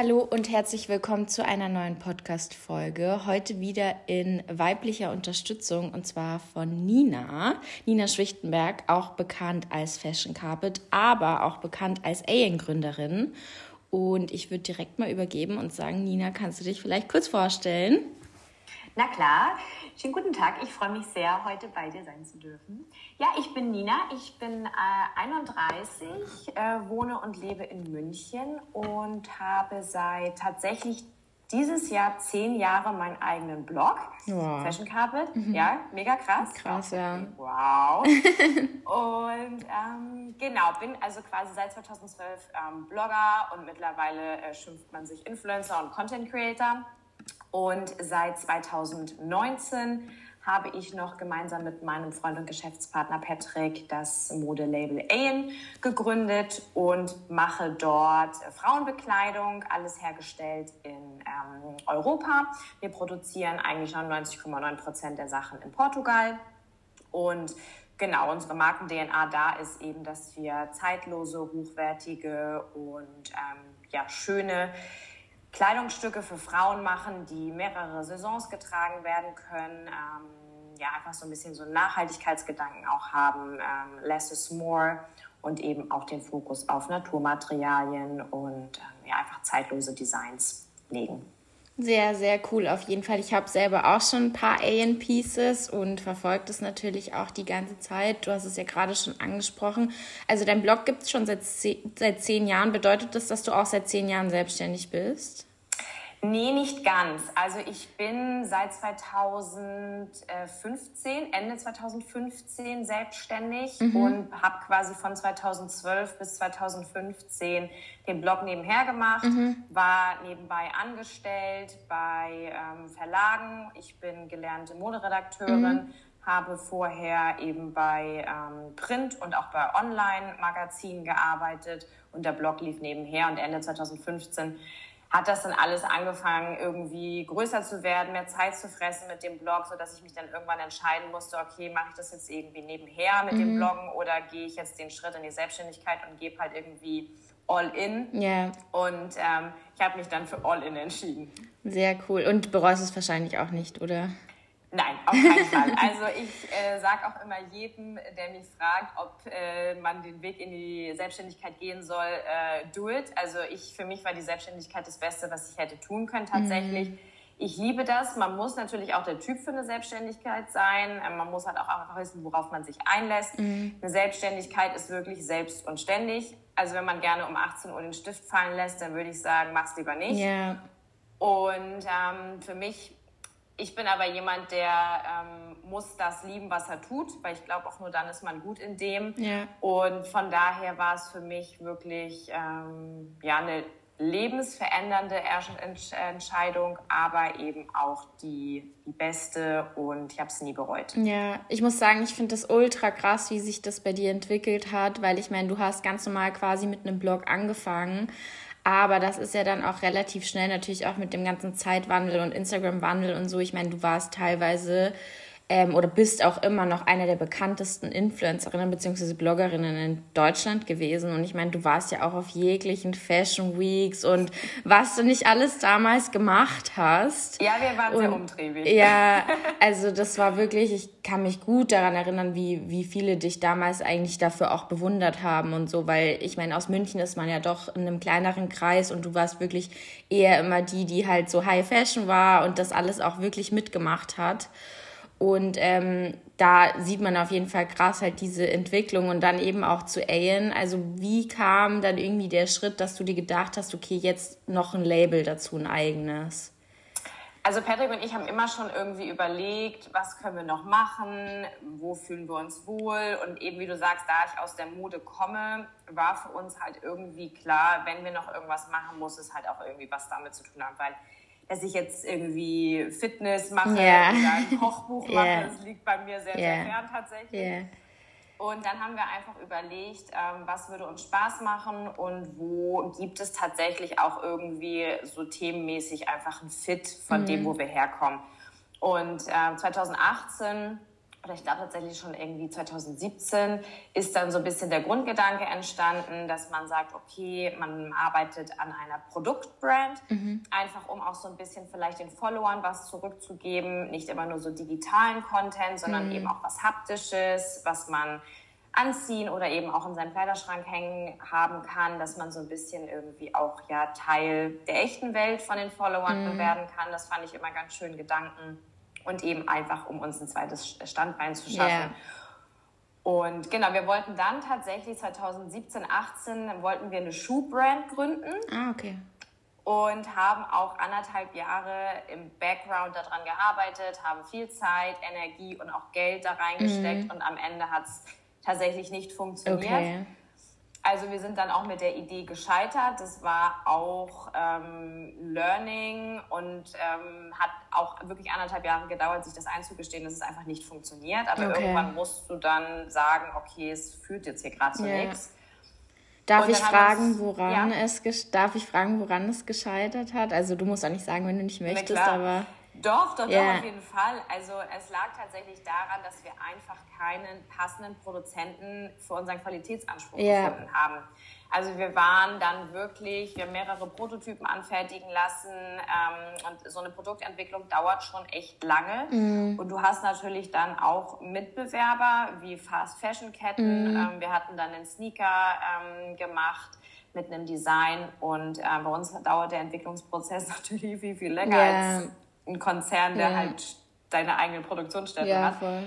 Hallo und herzlich willkommen zu einer neuen Podcast-Folge. Heute wieder in weiblicher Unterstützung und zwar von Nina. Nina Schwichtenberg, auch bekannt als Fashion Carpet, aber auch bekannt als AN-Gründerin. Und ich würde direkt mal übergeben und sagen, Nina, kannst du dich vielleicht kurz vorstellen? Na klar, schönen guten Tag. Ich freue mich sehr, heute bei dir sein zu dürfen. Ja, ich bin Nina, ich bin äh, 31, äh, wohne und lebe in München und habe seit tatsächlich dieses Jahr zehn Jahre meinen eigenen Blog, wow. Fashion Carpet. Mhm. Ja, mega krass. Krass, ja. Wow. und ähm, genau, bin also quasi seit 2012 ähm, Blogger und mittlerweile äh, schimpft man sich Influencer und Content Creator. Und seit 2019 habe ich noch gemeinsam mit meinem Freund und Geschäftspartner Patrick das Modelabel Aen gegründet und mache dort Frauenbekleidung, alles hergestellt in ähm, Europa. Wir produzieren eigentlich 99,9 Prozent der Sachen in Portugal und Genau, unsere Marken-DNA da ist eben, dass wir zeitlose, hochwertige und ähm, ja, schöne Kleidungsstücke für Frauen machen, die mehrere Saisons getragen werden können. Ähm, ja, einfach so ein bisschen so Nachhaltigkeitsgedanken auch haben. Ähm, less is more und eben auch den Fokus auf Naturmaterialien und ähm, ja, einfach zeitlose Designs legen. Sehr, sehr cool auf jeden Fall. Ich habe selber auch schon ein paar Alien Pieces und verfolge das natürlich auch die ganze Zeit. Du hast es ja gerade schon angesprochen. Also dein Blog gibt es schon seit, seit zehn Jahren. Bedeutet das, dass du auch seit zehn Jahren selbstständig bist? Nee, nicht ganz. Also ich bin seit 2015, Ende 2015 selbstständig mhm. und habe quasi von 2012 bis 2015 den Blog nebenher gemacht, mhm. war nebenbei angestellt bei ähm, Verlagen. Ich bin gelernte Moderedakteurin. Mhm habe vorher eben bei ähm, Print und auch bei Online-Magazinen gearbeitet und der Blog lief nebenher und Ende 2015 hat das dann alles angefangen, irgendwie größer zu werden, mehr Zeit zu fressen mit dem Blog, sodass ich mich dann irgendwann entscheiden musste, okay, mache ich das jetzt irgendwie nebenher mit mhm. dem Bloggen oder gehe ich jetzt den Schritt in die Selbstständigkeit und gebe halt irgendwie all in. Yeah. Und ähm, ich habe mich dann für all in entschieden. Sehr cool. Und bereust es wahrscheinlich auch nicht, oder? Nein, auf keinen Fall. Also ich äh, sage auch immer jedem, der mich fragt, ob äh, man den Weg in die Selbstständigkeit gehen soll, äh, do it. Also ich, für mich war die Selbstständigkeit das Beste, was ich hätte tun können tatsächlich. Mhm. Ich liebe das. Man muss natürlich auch der Typ für eine Selbstständigkeit sein. Ähm, man muss halt auch einfach wissen, worauf man sich einlässt. Mhm. Eine Selbstständigkeit ist wirklich selbst und ständig. Also wenn man gerne um 18 Uhr den Stift fallen lässt, dann würde ich sagen, mach's lieber nicht. Yeah. Und ähm, für mich ich bin aber jemand, der ähm, muss das lieben, was er tut, weil ich glaube, auch nur dann ist man gut in dem. Ja. Und von daher war es für mich wirklich ähm, ja, eine lebensverändernde Entscheidung, aber eben auch die, die beste und ich habe es nie bereut. Ja, ich muss sagen, ich finde das ultra krass, wie sich das bei dir entwickelt hat, weil ich meine, du hast ganz normal quasi mit einem Blog angefangen aber das ist ja dann auch relativ schnell natürlich auch mit dem ganzen Zeitwandel und Instagram-Wandel und so. Ich meine, du warst teilweise ähm, oder bist auch immer noch eine der bekanntesten Influencerinnen bzw. Bloggerinnen in Deutschland gewesen. Und ich meine, du warst ja auch auf jeglichen Fashion Weeks und was du nicht alles damals gemacht hast. Ja, wir waren und, sehr umtriebig. Ja, also das war wirklich, ich kann mich gut daran erinnern, wie, wie viele dich damals eigentlich dafür auch bewundert haben und so, weil ich meine, aus München ist man ja doch in einem kleineren Kreis und du warst wirklich eher immer die, die halt so High Fashion war und das alles auch wirklich mitgemacht hat. Und ähm, da sieht man auf jeden Fall krass halt diese Entwicklung und dann eben auch zu Ayen. Also wie kam dann irgendwie der Schritt, dass du dir gedacht hast, okay, jetzt noch ein Label dazu, ein eigenes? Also Patrick und ich haben immer schon irgendwie überlegt, was können wir noch machen, wo fühlen wir uns wohl und eben wie du sagst, da ich aus der Mode komme, war für uns halt irgendwie klar, wenn wir noch irgendwas machen, muss es halt auch irgendwie was damit zu tun haben, weil dass ich jetzt irgendwie Fitness mache yeah. oder ein Kochbuch mache. Yeah. Das liegt bei mir sehr, yeah. sehr fern tatsächlich. Und dann haben wir einfach überlegt, ähm, was würde uns Spaß machen und wo gibt es tatsächlich auch irgendwie so themenmäßig einfach ein Fit von mhm. dem, wo wir herkommen. Und äh, 2018 oder ich glaube tatsächlich schon irgendwie 2017, ist dann so ein bisschen der Grundgedanke entstanden, dass man sagt, okay, man arbeitet an einer Produktbrand, mhm. einfach um auch so ein bisschen vielleicht den Followern was zurückzugeben, nicht immer nur so digitalen Content, sondern mhm. eben auch was Haptisches, was man anziehen oder eben auch in seinem Kleiderschrank hängen haben kann, dass man so ein bisschen irgendwie auch ja Teil der echten Welt von den Followern mhm. werden kann. Das fand ich immer ganz schön Gedanken und eben einfach, um uns ein zweites Standbein zu schaffen. Yeah. Und genau, wir wollten dann tatsächlich 2017, 18 wollten wir eine Schuhbrand gründen. Ah, okay. Und haben auch anderthalb Jahre im Background daran gearbeitet, haben viel Zeit, Energie und auch Geld da reingesteckt. Mhm. Und am Ende hat es tatsächlich nicht funktioniert. Okay. Also wir sind dann auch mit der Idee gescheitert. Das war auch ähm, Learning und ähm, hat auch wirklich anderthalb Jahre gedauert, sich das einzugestehen, dass es einfach nicht funktioniert. Aber okay. irgendwann musst du dann sagen, okay, es führt jetzt hier gerade zu yeah. nichts. Darf ich fragen, woran ja. es darf ich fragen, woran es gescheitert hat? Also du musst auch nicht sagen, wenn du nicht möchtest, aber doch, doch, yeah. doch, auf jeden Fall. Also es lag tatsächlich daran, dass wir einfach keinen passenden Produzenten für unseren Qualitätsanspruch yeah. gefunden haben. Also wir waren dann wirklich, wir haben mehrere Prototypen anfertigen lassen ähm, und so eine Produktentwicklung dauert schon echt lange. Mm. Und du hast natürlich dann auch Mitbewerber wie Fast Fashion Ketten. Mm. Ähm, wir hatten dann den Sneaker ähm, gemacht mit einem Design und äh, bei uns dauert der Entwicklungsprozess natürlich viel, viel länger yeah. als ein Konzern, der ja. halt deine eigenen Produktionsstätten ja, hat. Voll.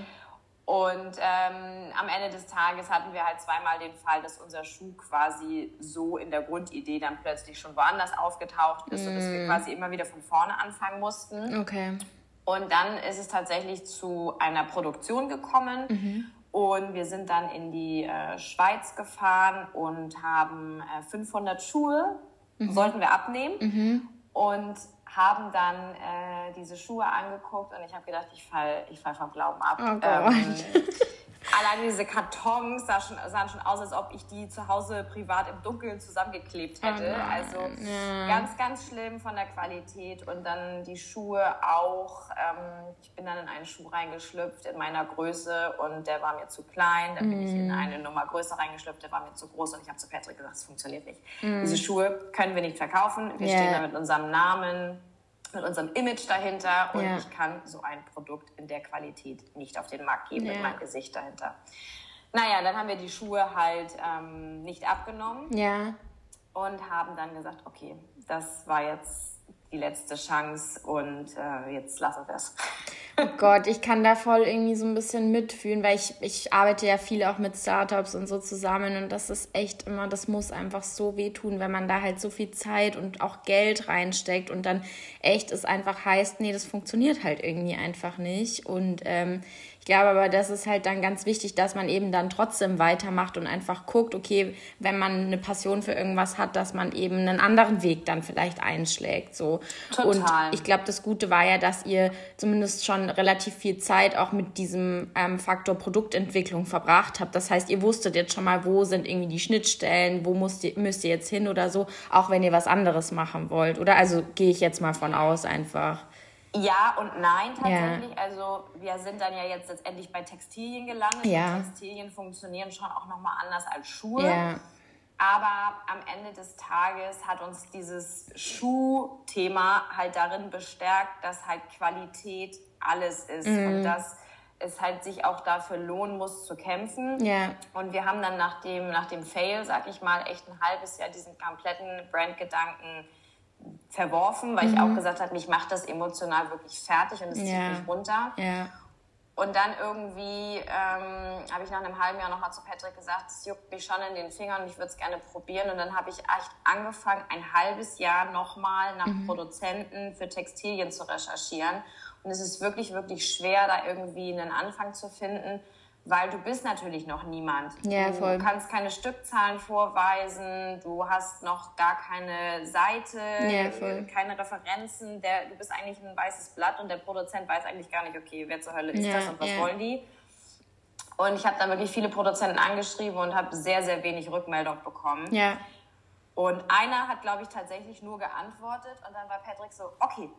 Und ähm, am Ende des Tages hatten wir halt zweimal den Fall, dass unser Schuh quasi so in der Grundidee dann plötzlich schon woanders aufgetaucht ist mm. und dass wir mm. quasi immer wieder von vorne anfangen mussten. Okay. Und dann ist es tatsächlich zu einer Produktion gekommen. Mhm. Und wir sind dann in die äh, Schweiz gefahren und haben äh, 500 Schuhe, mhm. sollten wir abnehmen. Mhm. Und haben dann äh, diese Schuhe angeguckt und ich habe gedacht, ich fall, ich fall vom Glauben ab. Oh ähm, allein diese Kartons sah schon, sahen schon aus, als ob ich die zu Hause privat im Dunkeln zusammengeklebt oh hätte. Oh also ja. ganz, ganz schlimm von der Qualität. Und dann die Schuhe auch. Ähm, ich bin dann in einen Schuh reingeschlüpft in meiner Größe und der war mir zu klein. Dann bin ich in mm. eine Nummer größer reingeschlüpft, der war mir zu groß. Und ich habe zu Patrick gesagt, es funktioniert nicht. Mm. Diese Schuhe können wir nicht verkaufen. Wir yeah. stehen da mit unserem Namen mit unserem Image dahinter und ja. ich kann so ein Produkt in der Qualität nicht auf den Markt geben ja. mit meinem Gesicht dahinter. Naja, dann haben wir die Schuhe halt ähm, nicht abgenommen ja. und haben dann gesagt, okay, das war jetzt die letzte Chance und äh, jetzt lassen wir es. Oh Gott, ich kann da voll irgendwie so ein bisschen mitfühlen, weil ich, ich arbeite ja viel auch mit Startups und so zusammen und das ist echt immer, das muss einfach so wehtun, wenn man da halt so viel Zeit und auch Geld reinsteckt und dann echt es einfach heißt, nee, das funktioniert halt irgendwie einfach nicht. Und ähm, ich glaube aber, das ist halt dann ganz wichtig, dass man eben dann trotzdem weitermacht und einfach guckt, okay, wenn man eine Passion für irgendwas hat, dass man eben einen anderen Weg dann vielleicht einschlägt. So. Total. Und ich glaube, das Gute war ja, dass ihr zumindest schon relativ viel Zeit auch mit diesem ähm, Faktor Produktentwicklung verbracht habt. Das heißt, ihr wusstet jetzt schon mal, wo sind irgendwie die Schnittstellen, wo müsst ihr, müsst ihr jetzt hin oder so, auch wenn ihr was anderes machen wollt. Oder also gehe ich jetzt mal von aus einfach. Ja und nein tatsächlich. Ja. Also wir sind dann ja jetzt letztendlich bei Textilien gelandet. Ja. Textilien funktionieren schon auch nochmal anders als Schuhe. Ja. Aber am Ende des Tages hat uns dieses Schuhthema halt darin bestärkt, dass halt Qualität alles ist mhm. und dass es halt sich auch dafür lohnen muss zu kämpfen. Ja. Und wir haben dann nach dem, nach dem Fail, sag ich mal, echt ein halbes Jahr diesen kompletten Brandgedanken verworfen, weil mhm. ich auch gesagt habe, mich macht das emotional wirklich fertig und es ja. zieht mich runter. Ja. Und dann irgendwie ähm, habe ich nach einem halben Jahr nochmal zu Patrick gesagt, es juckt mich schon in den Fingern und ich würde es gerne probieren. Und dann habe ich echt angefangen, ein halbes Jahr nochmal nach mhm. Produzenten für Textilien zu recherchieren. Und es ist wirklich, wirklich schwer, da irgendwie einen Anfang zu finden weil du bist natürlich noch niemand. Ja, voll. Du kannst keine Stückzahlen vorweisen, du hast noch gar keine Seite, ja, voll. keine Referenzen. Der, du bist eigentlich ein weißes Blatt und der Produzent weiß eigentlich gar nicht, okay, wer zur Hölle ist ja, das und was ja. wollen die. Und ich habe dann wirklich viele Produzenten angeschrieben und habe sehr, sehr wenig Rückmeldung bekommen. Ja. Und einer hat, glaube ich, tatsächlich nur geantwortet und dann war Patrick so, okay,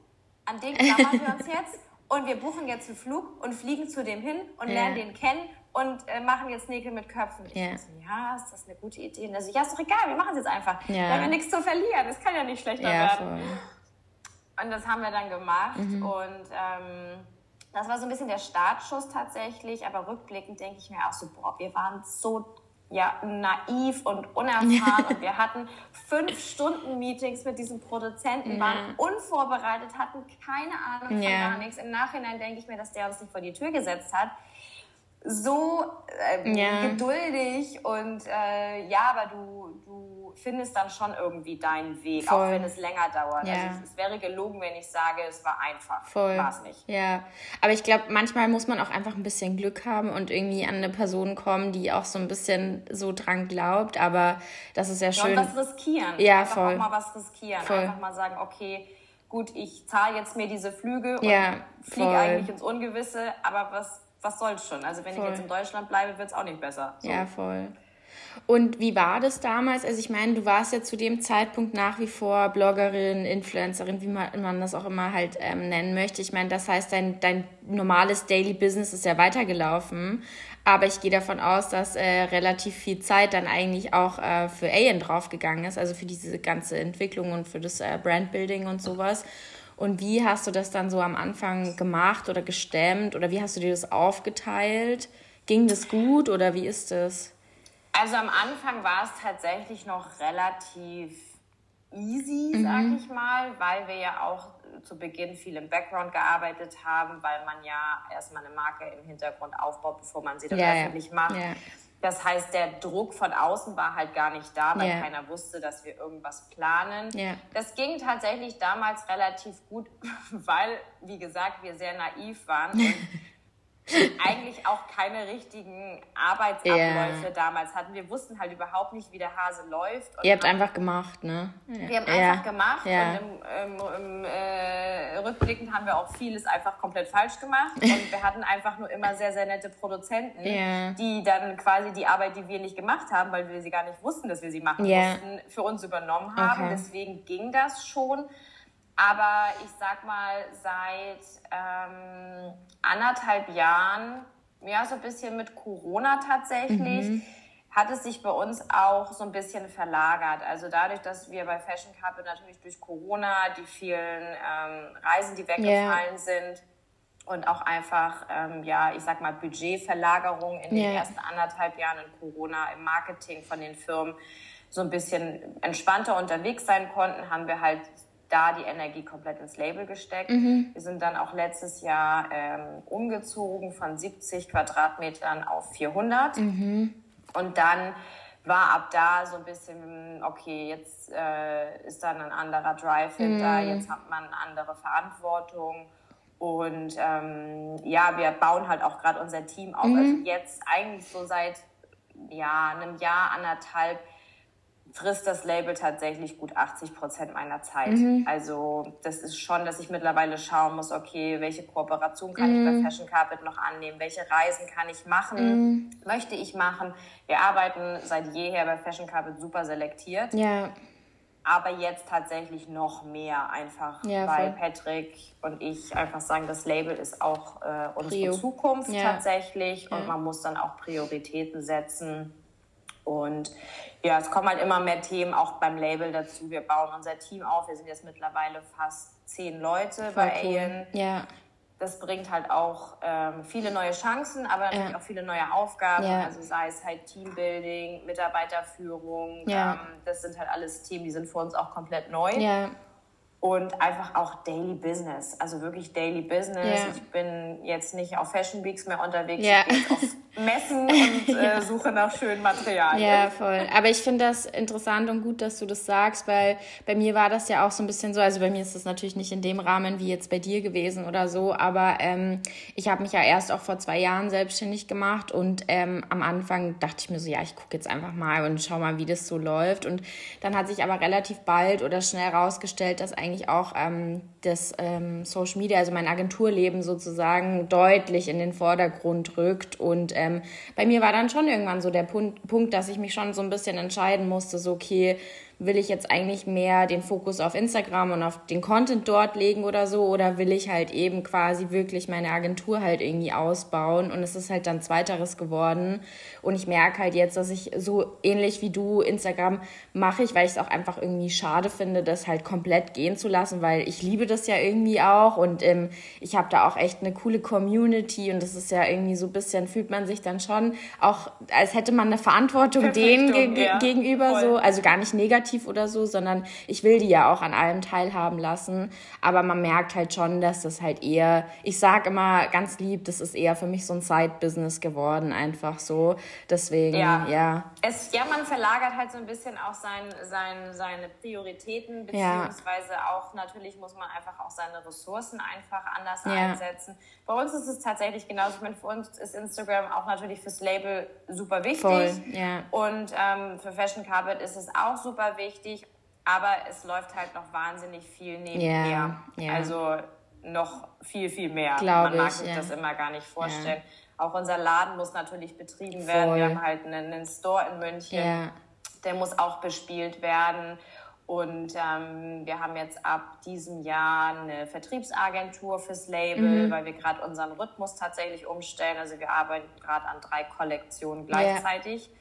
an den klammern wir uns jetzt und wir buchen jetzt einen Flug und fliegen zu dem hin und ja. lernen den kennen und äh, machen jetzt Nägel mit Köpfen. Ja. So, ja, ist das eine gute Idee? Und er so, ja, ist doch egal, wir machen es jetzt einfach. Ja. Wir haben ja nichts zu verlieren, es kann ja nicht schlechter ja, werden. Voll. Und das haben wir dann gemacht mhm. und ähm, das war so ein bisschen der Startschuss tatsächlich, aber rückblickend denke ich mir auch so, boah, wir waren so ja, naiv und unerfahren und wir hatten fünf Stunden Meetings mit diesem Produzenten, waren unvorbereitet, hatten keine Ahnung von ja. gar nichts. Im Nachhinein denke ich mir, dass der uns nicht vor die Tür gesetzt hat so äh, ja. geduldig und äh, ja, aber du, du findest dann schon irgendwie deinen Weg, Voll. auch wenn es länger dauert. Ja. Also es, es, wäre gelogen, wenn ich sage, es war einfach. Voll. War es nicht. Ja, aber ich glaube, manchmal muss man auch einfach ein bisschen Glück haben und irgendwie an eine Person kommen, die auch so ein bisschen so dran glaubt, aber das ist ja schön. Und was riskieren. Ja, einfach voll. auch mal was riskieren. Voll. Einfach mal sagen, okay, gut, ich zahle jetzt mir diese Flüge und ja, fliege eigentlich ins Ungewisse, aber was was soll's schon? Also wenn voll. ich jetzt in Deutschland bleibe, wird es auch nicht besser. So. Ja, voll. Und wie war das damals? Also ich meine, du warst ja zu dem Zeitpunkt nach wie vor Bloggerin, Influencerin, wie man, man das auch immer halt ähm, nennen möchte. Ich meine, das heißt, dein, dein normales Daily Business ist ja weitergelaufen. Aber ich gehe davon aus, dass äh, relativ viel Zeit dann eigentlich auch äh, für Alien draufgegangen ist, also für diese ganze Entwicklung und für das äh, Brandbuilding und sowas. Und wie hast du das dann so am Anfang gemacht oder gestemmt oder wie hast du dir das aufgeteilt? Ging das gut oder wie ist das? Also am Anfang war es tatsächlich noch relativ easy, mhm. sag ich mal, weil wir ja auch zu Beginn viel im Background gearbeitet haben, weil man ja erstmal eine Marke im Hintergrund aufbaut, bevor man sie dann ja, öffentlich macht. Ja. Das heißt, der Druck von außen war halt gar nicht da, weil yeah. keiner wusste, dass wir irgendwas planen. Yeah. Das ging tatsächlich damals relativ gut, weil, wie gesagt, wir sehr naiv waren. Und eigentlich auch keine richtigen Arbeitsabläufe yeah. damals hatten. Wir wussten halt überhaupt nicht, wie der Hase läuft. Ihr habt einfach gemacht, ne? Wir haben ja. einfach gemacht ja. und im, im, im äh, Rückblickend haben wir auch vieles einfach komplett falsch gemacht. Und wir hatten einfach nur immer sehr, sehr nette Produzenten, die dann quasi die Arbeit, die wir nicht gemacht haben, weil wir sie gar nicht wussten, dass wir sie machen mussten, für uns übernommen haben. Okay. Deswegen ging das schon. Aber ich sag mal, seit ähm, anderthalb Jahren, ja, so ein bisschen mit Corona tatsächlich, mhm. hat es sich bei uns auch so ein bisschen verlagert. Also dadurch, dass wir bei Fashion Carpet natürlich durch Corona die vielen ähm, Reisen, die weggefallen yeah. sind, und auch einfach, ähm, ja, ich sag mal, Budgetverlagerung in yeah. den ersten anderthalb Jahren in Corona im Marketing von den Firmen so ein bisschen entspannter unterwegs sein konnten, haben wir halt da die Energie komplett ins Label gesteckt. Mhm. Wir sind dann auch letztes Jahr ähm, umgezogen von 70 Quadratmetern auf 400. Mhm. Und dann war ab da so ein bisschen, okay, jetzt äh, ist dann ein anderer Drive hinter, mhm. jetzt hat man andere Verantwortung. Und ähm, ja, wir bauen halt auch gerade unser Team auf. Mhm. Also jetzt eigentlich so seit ja, einem Jahr, anderthalb frisst das Label tatsächlich gut 80 Prozent meiner Zeit. Mhm. Also das ist schon, dass ich mittlerweile schauen muss, okay, welche Kooperation kann mhm. ich bei mhm. Fashion Carpet noch annehmen, welche Reisen kann ich machen, mhm. möchte ich machen. Wir arbeiten seit jeher bei Fashion Carpet super selektiert. Ja. Aber jetzt tatsächlich noch mehr einfach, ja, weil Patrick und ich einfach sagen, das Label ist auch äh, unsere Prio. Zukunft ja. tatsächlich und man muss dann auch Prioritäten setzen. Und ja, es kommen halt immer mehr Themen auch beim Label dazu. Wir bauen unser Team auf. Wir sind jetzt mittlerweile fast zehn Leute Voll bei cool. Aeon. Ja. Das bringt halt auch ähm, viele neue Chancen, aber natürlich ja. auch viele neue Aufgaben. Ja. Also sei es halt Teambuilding, Mitarbeiterführung. Ja. Ähm, das sind halt alles Themen, die sind für uns auch komplett neu. Ja und einfach auch Daily Business, also wirklich Daily Business. Yeah. Ich bin jetzt nicht auf Fashion Weeks mehr unterwegs, yeah. ich bin auf Messen und äh, suche nach schönen Materialien. Ja, voll. Aber ich finde das interessant und gut, dass du das sagst, weil bei mir war das ja auch so ein bisschen so, also bei mir ist das natürlich nicht in dem Rahmen wie jetzt bei dir gewesen oder so, aber ähm, ich habe mich ja erst auch vor zwei Jahren selbstständig gemacht und ähm, am Anfang dachte ich mir so, ja, ich gucke jetzt einfach mal und schau mal, wie das so läuft und dann hat sich aber relativ bald oder schnell rausgestellt, dass eigentlich eigentlich auch ähm, das ähm, Social Media, also mein Agenturleben sozusagen deutlich in den Vordergrund rückt. Und ähm, bei mir war dann schon irgendwann so der Punkt, Punkt, dass ich mich schon so ein bisschen entscheiden musste, so okay, will ich jetzt eigentlich mehr den Fokus auf Instagram und auf den Content dort legen oder so? Oder will ich halt eben quasi wirklich meine Agentur halt irgendwie ausbauen? Und es ist halt dann zweiteres geworden. Und ich merke halt jetzt, dass ich so ähnlich wie du Instagram mache ich, weil ich es auch einfach irgendwie schade finde, das halt komplett gehen zu lassen, weil ich liebe das ja irgendwie auch. Und ähm, ich habe da auch echt eine coole Community und das ist ja irgendwie so ein bisschen, fühlt man sich dann schon auch, als hätte man eine Verantwortung denen ge ja. gegenüber Voll. so, also gar nicht negativ oder so, sondern ich will die ja auch an allem teilhaben lassen, aber man merkt halt schon, dass das halt eher, ich sage immer ganz lieb, das ist eher für mich so ein Side-Business geworden, einfach so, deswegen, ja. ja. Es, ja, man verlagert halt so ein bisschen auch sein, sein, seine Prioritäten, beziehungsweise ja. auch natürlich muss man einfach auch seine Ressourcen einfach anders ja. einsetzen. Bei uns ist es tatsächlich genauso. Ich meine, für uns ist Instagram auch natürlich fürs Label super wichtig. Voll, ja. Und ähm, für Fashion Carpet ist es auch super wichtig. Aber es läuft halt noch wahnsinnig viel nebenher. Ja, ja. Also noch viel, viel mehr. Glaub Man mag sich ja. das immer gar nicht vorstellen. Auch unser Laden muss natürlich betrieben Voll. werden. Wir haben halt einen, einen Store in München. Der muss auch bespielt werden. Und ähm, wir haben jetzt ab diesem Jahr eine Vertriebsagentur fürs Label, mhm. weil wir gerade unseren Rhythmus tatsächlich umstellen. Also wir arbeiten gerade an drei Kollektionen gleichzeitig. Yeah.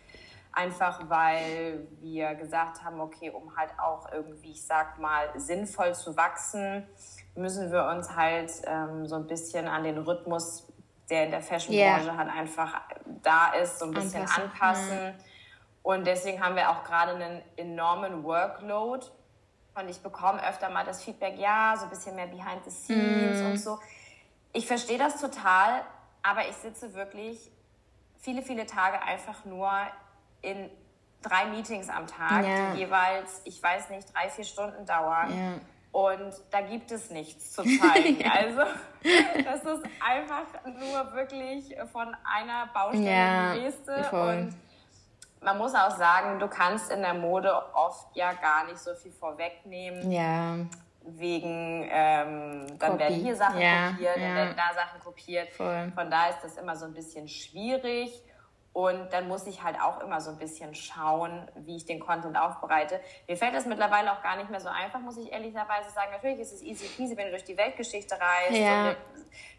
Einfach weil wir gesagt haben, okay, um halt auch irgendwie, ich sag mal, sinnvoll zu wachsen, müssen wir uns halt ähm, so ein bisschen an den Rhythmus, der in der Fashionbranche yeah. halt einfach da ist, so ein bisschen anpassen. anpassen. Mhm und deswegen haben wir auch gerade einen enormen Workload. Und ich bekomme öfter mal das Feedback, ja, so ein bisschen mehr behind the scenes mm. und so. Ich verstehe das total, aber ich sitze wirklich viele, viele Tage einfach nur in drei Meetings am Tag, ja. die jeweils, ich weiß nicht, drei, vier Stunden dauern. Ja. Und da gibt es nichts zu zeigen. also, das ist einfach nur wirklich von einer Baustelle ja, die nächste. Voll. Und man muss auch sagen, du kannst in der Mode oft ja gar nicht so viel vorwegnehmen. Ja. Wegen, ähm, dann Copy. werden hier Sachen ja, kopiert, ja. dann werden da Sachen kopiert. Voll. Von da ist das immer so ein bisschen schwierig. Und dann muss ich halt auch immer so ein bisschen schauen, wie ich den Content aufbereite. Mir fällt das mittlerweile auch gar nicht mehr so einfach, muss ich ehrlicherweise sagen. Natürlich ist es easy peasy, wenn du durch die Weltgeschichte reist ja. und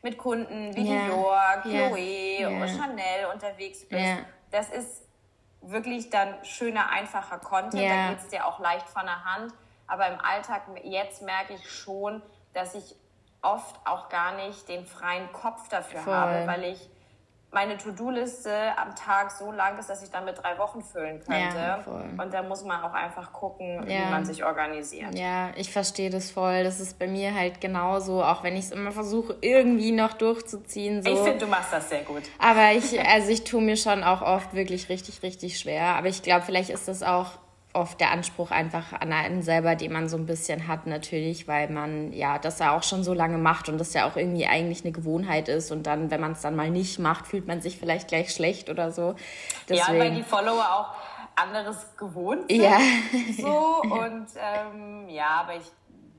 mit, Kunden wie ja. New York, Chloe ja. und Chanel unterwegs bist. Das ist wirklich dann schöner, einfacher Content. Da geht es dir auch leicht von der Hand. Aber im Alltag, jetzt merke ich schon, dass ich oft auch gar nicht den freien Kopf dafür Voll. habe, weil ich meine To-Do-Liste am Tag so lang ist, dass ich damit drei Wochen füllen könnte. Ja, und da muss man auch einfach gucken, ja. wie man sich organisiert. Ja, ich verstehe das voll. Das ist bei mir halt genauso, auch wenn ich es immer versuche, irgendwie noch durchzuziehen. So. Ich finde, du machst das sehr gut. Aber ich, also ich tue mir schon auch oft wirklich richtig, richtig schwer. Aber ich glaube, vielleicht ist das auch oft der Anspruch einfach an einen selber, den man so ein bisschen hat natürlich, weil man ja das ja auch schon so lange macht und das ja auch irgendwie eigentlich eine Gewohnheit ist und dann, wenn man es dann mal nicht macht, fühlt man sich vielleicht gleich schlecht oder so. Deswegen. Ja, weil die Follower auch anderes gewohnt sind. Ja. So und ähm, ja, aber ich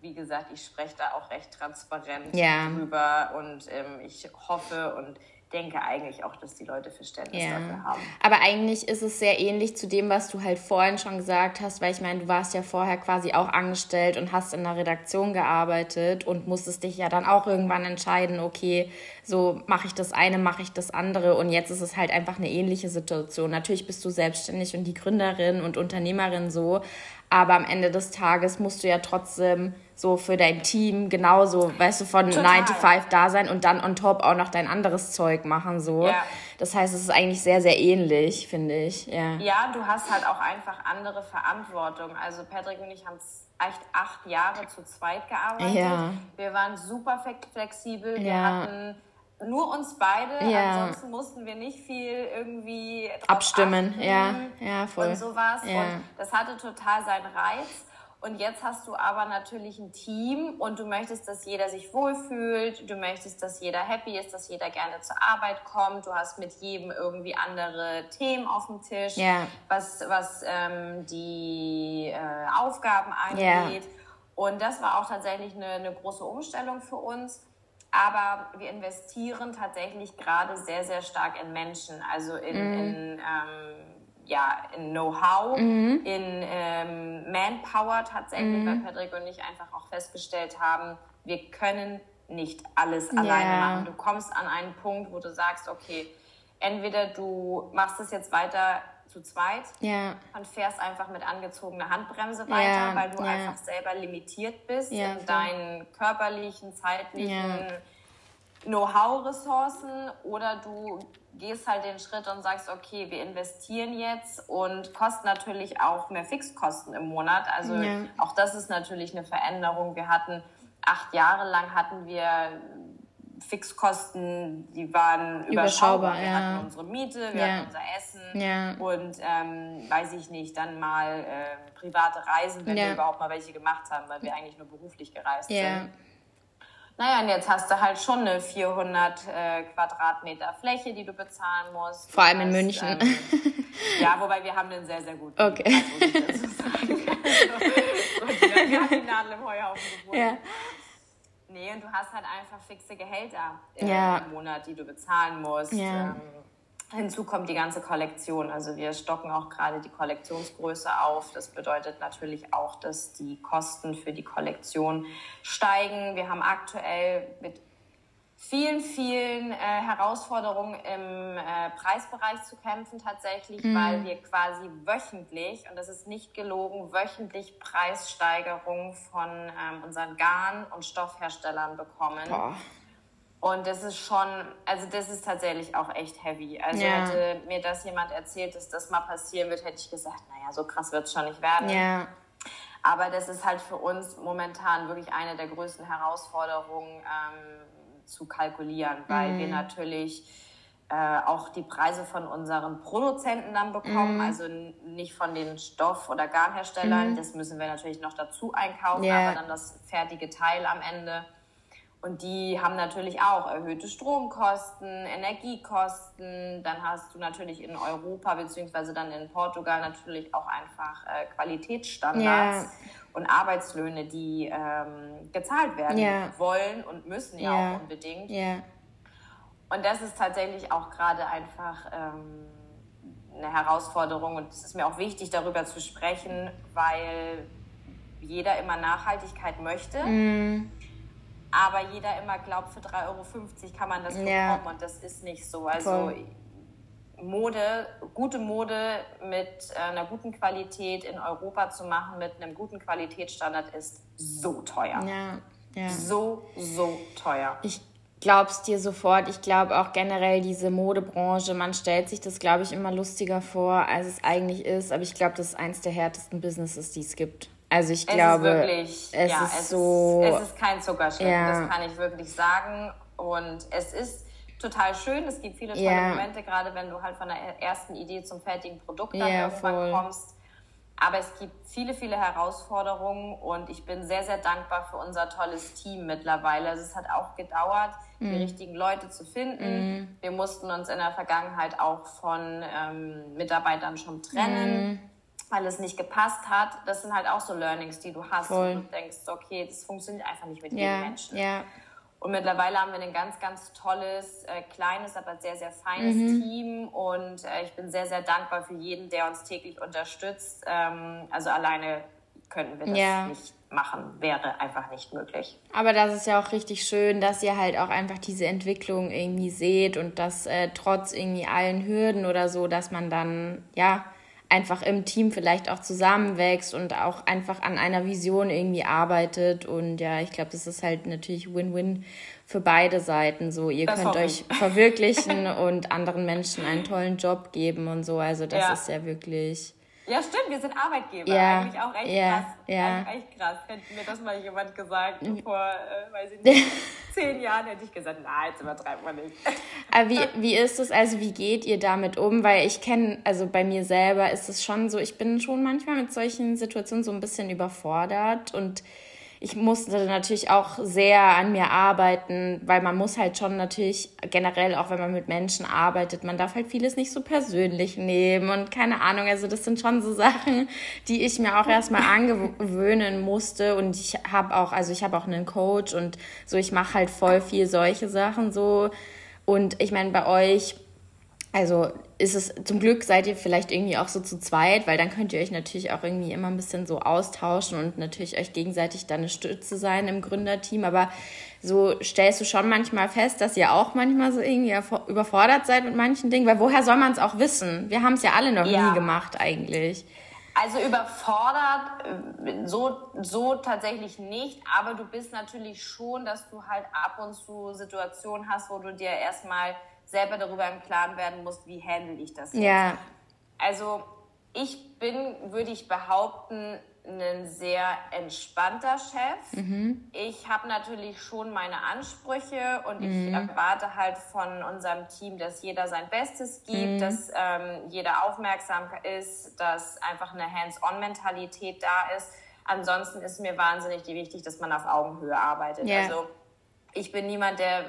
wie gesagt, ich spreche da auch recht transparent ja. drüber und ähm, ich hoffe und denke eigentlich auch, dass die Leute Verständnis ja. dafür haben. Aber eigentlich ist es sehr ähnlich zu dem, was du halt vorhin schon gesagt hast, weil ich meine, du warst ja vorher quasi auch angestellt und hast in der Redaktion gearbeitet und musstest dich ja dann auch irgendwann entscheiden, okay, so mache ich das eine, mache ich das andere und jetzt ist es halt einfach eine ähnliche Situation. Natürlich bist du selbstständig und die Gründerin und Unternehmerin so, aber am Ende des Tages musst du ja trotzdem so für dein Team genauso, weißt du, von Total. 9 to 5 da sein und dann on top auch noch dein anderes Zeug machen, so. Ja. Das heißt, es ist eigentlich sehr, sehr ähnlich, finde ich, ja. Ja, du hast halt auch einfach andere Verantwortung. Also Patrick und ich haben echt acht Jahre zu zweit gearbeitet. Ja. Wir waren super flexibel. Wir hatten nur uns beide, ja. ansonsten mussten wir nicht viel irgendwie abstimmen, ja, ja, voll. Und sowas. Ja. Und das hatte total seinen Reiz. Und jetzt hast du aber natürlich ein Team und du möchtest, dass jeder sich wohlfühlt, du möchtest, dass jeder happy ist, dass jeder gerne zur Arbeit kommt. Du hast mit jedem irgendwie andere Themen auf dem Tisch, yeah. was, was ähm, die äh, Aufgaben angeht. Yeah. Und das war auch tatsächlich eine, eine große Umstellung für uns. Aber wir investieren tatsächlich gerade sehr, sehr stark in Menschen, also in, mm. in ähm, ja, in Know-how, mhm. in ähm, Manpower tatsächlich, mhm. weil Patrick und ich einfach auch festgestellt haben, wir können nicht alles alleine yeah. machen. Du kommst an einen Punkt, wo du sagst, okay, entweder du machst es jetzt weiter zu zweit yeah. und fährst einfach mit angezogener Handbremse weiter, yeah. weil du einfach selber limitiert bist in deinen körperlichen, zeitlichen Know-how-Ressourcen oder du gehst halt den Schritt und sagst, okay, wir investieren jetzt und kosten natürlich auch mehr Fixkosten im Monat. Also ja. auch das ist natürlich eine Veränderung. Wir hatten acht Jahre lang hatten wir Fixkosten, die waren überschaubar. überschaubar wir ja. hatten unsere Miete, wir ja. hatten unser Essen ja. und ähm, weiß ich nicht, dann mal äh, private Reisen, wenn wir überhaupt mal welche gemacht haben, weil wir eigentlich nur beruflich gereist sind. Naja, und jetzt hast du halt schon eine 400 äh, Quadratmeter Fläche, die du bezahlen musst. Vor allem in München. Ähm, ja, wobei wir haben den sehr, sehr gut. Okay. Preis, muss ich sagen. so, so die Nadel im Heuhaufen gefunden. Ja. Nee, und du hast halt einfach fixe Gehälter im, ja. im Monat, die du bezahlen musst. Ja. Ähm, Hinzu kommt die ganze Kollektion. Also wir stocken auch gerade die Kollektionsgröße auf. Das bedeutet natürlich auch, dass die Kosten für die Kollektion steigen. Wir haben aktuell mit vielen, vielen äh, Herausforderungen im äh, Preisbereich zu kämpfen tatsächlich, mhm. weil wir quasi wöchentlich, und das ist nicht gelogen, wöchentlich Preissteigerungen von ähm, unseren Garn- und Stoffherstellern bekommen. Boah. Und das ist schon, also das ist tatsächlich auch echt heavy. Also ja. hätte mir das jemand erzählt, dass das mal passieren wird, hätte ich gesagt, naja, so krass wird es schon nicht werden. Ja. Aber das ist halt für uns momentan wirklich eine der größten Herausforderungen ähm, zu kalkulieren, weil mhm. wir natürlich äh, auch die Preise von unseren Produzenten dann bekommen, mhm. also nicht von den Stoff- oder Garnherstellern. Mhm. Das müssen wir natürlich noch dazu einkaufen, ja. aber dann das fertige Teil am Ende. Und die haben natürlich auch erhöhte Stromkosten, Energiekosten. Dann hast du natürlich in Europa beziehungsweise dann in Portugal natürlich auch einfach äh, Qualitätsstandards ja. und Arbeitslöhne, die ähm, gezahlt werden ja. wollen und müssen ja, ja. auch unbedingt. Und das ist tatsächlich auch gerade einfach ähm, eine Herausforderung. Und es ist mir auch wichtig, darüber zu sprechen, weil jeder immer Nachhaltigkeit möchte. Mm aber jeder immer glaubt, für 3,50 Euro kann man das bekommen ja. und das ist nicht so. Also Voll. Mode, gute Mode mit äh, einer guten Qualität in Europa zu machen, mit einem guten Qualitätsstandard ist so teuer. Ja, ja. So, so teuer. Ich glaub's dir sofort. Ich glaube auch generell diese Modebranche, man stellt sich das, glaube ich, immer lustiger vor, als es eigentlich ist. Aber ich glaube, das ist eins der härtesten Businesses, die es gibt. Also ich es glaube, ist wirklich, es ja, ist es so. Ist, es ist kein Zuckerschlecken, ja. das kann ich wirklich sagen. Und es ist total schön. Es gibt viele tolle ja. Momente, gerade wenn du halt von der ersten Idee zum fertigen Produkt dann irgendwann voll. kommst. Aber es gibt viele, viele Herausforderungen und ich bin sehr, sehr dankbar für unser tolles Team mittlerweile. Also es hat auch gedauert, mm. die mhm. richtigen Leute zu finden. Mm. Wir mussten uns in der Vergangenheit auch von ähm, Mitarbeitern schon trennen. Mm weil es nicht gepasst hat. Das sind halt auch so Learnings, die du hast Voll. und du denkst, okay, das funktioniert einfach nicht mit ja, jedem Menschen. Ja. Und mittlerweile haben wir ein ganz, ganz tolles, äh, kleines, aber sehr, sehr feines mhm. Team. Und äh, ich bin sehr, sehr dankbar für jeden, der uns täglich unterstützt. Ähm, also alleine könnten wir das ja. nicht machen, wäre einfach nicht möglich. Aber das ist ja auch richtig schön, dass ihr halt auch einfach diese Entwicklung irgendwie seht und dass äh, trotz irgendwie allen Hürden oder so, dass man dann, ja, einfach im Team vielleicht auch zusammenwächst und auch einfach an einer Vision irgendwie arbeitet. Und ja, ich glaube, das ist halt natürlich Win-Win für beide Seiten. So, ihr das könnt euch verwirklichen und anderen Menschen einen tollen Job geben und so. Also das ja. ist ja wirklich ja, stimmt, wir sind Arbeitgeber. Ja, Eigentlich auch echt ja, krass. Ja. Eigentlich echt krass. Hätte mir das mal jemand gesagt, mhm. vor, äh, weiß ich nicht, zehn Jahren, hätte ich gesagt, na, jetzt übertreibt man nicht. Aber wie, wie ist es, also wie geht ihr damit um? Weil ich kenne, also bei mir selber ist es schon so, ich bin schon manchmal mit solchen Situationen so ein bisschen überfordert und ich musste natürlich auch sehr an mir arbeiten, weil man muss halt schon natürlich generell, auch wenn man mit Menschen arbeitet, man darf halt vieles nicht so persönlich nehmen und keine Ahnung. Also das sind schon so Sachen, die ich mir auch erstmal angewöhnen musste und ich habe auch, also ich habe auch einen Coach und so, ich mache halt voll viel solche Sachen so und ich meine bei euch, also ist es, zum Glück seid ihr vielleicht irgendwie auch so zu zweit, weil dann könnt ihr euch natürlich auch irgendwie immer ein bisschen so austauschen und natürlich euch gegenseitig dann eine Stütze sein im Gründerteam. Aber so stellst du schon manchmal fest, dass ihr auch manchmal so irgendwie überfordert seid mit manchen Dingen, weil woher soll man es auch wissen? Wir haben es ja alle noch ja. nie gemacht eigentlich. Also überfordert, äh, so, so tatsächlich nicht, aber du bist natürlich schon, dass du halt ab und zu Situationen hast, wo du dir erstmal selber darüber im Klaren werden musst, wie handle ich das jetzt. Ja. Also ich bin, würde ich behaupten, ein sehr entspannter Chef. Mhm. Ich habe natürlich schon meine Ansprüche und mhm. ich erwarte halt von unserem Team, dass jeder sein Bestes gibt, mhm. dass ähm, jeder aufmerksam ist, dass einfach eine Hands-on-Mentalität da ist. Ansonsten ist mir wahnsinnig wichtig, dass man auf Augenhöhe arbeitet. Yeah. Also ich bin niemand, der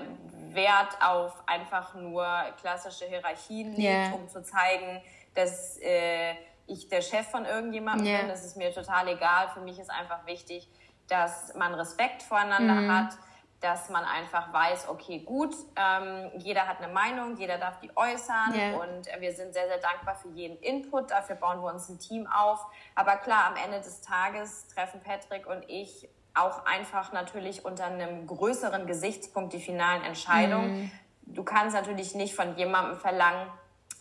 Wert auf einfach nur klassische Hierarchien legt, yeah. um zu zeigen, dass äh, ich der Chef von irgendjemandem yeah. bin. Das ist mir total egal. Für mich ist einfach wichtig, dass man Respekt voreinander mm. hat, dass man einfach weiß, okay, gut, ähm, jeder hat eine Meinung, jeder darf die äußern yeah. und wir sind sehr, sehr dankbar für jeden Input. Dafür bauen wir uns ein Team auf. Aber klar, am Ende des Tages treffen Patrick und ich auch einfach natürlich unter einem größeren Gesichtspunkt die finalen Entscheidungen. Mm. Du kannst natürlich nicht von jemandem verlangen,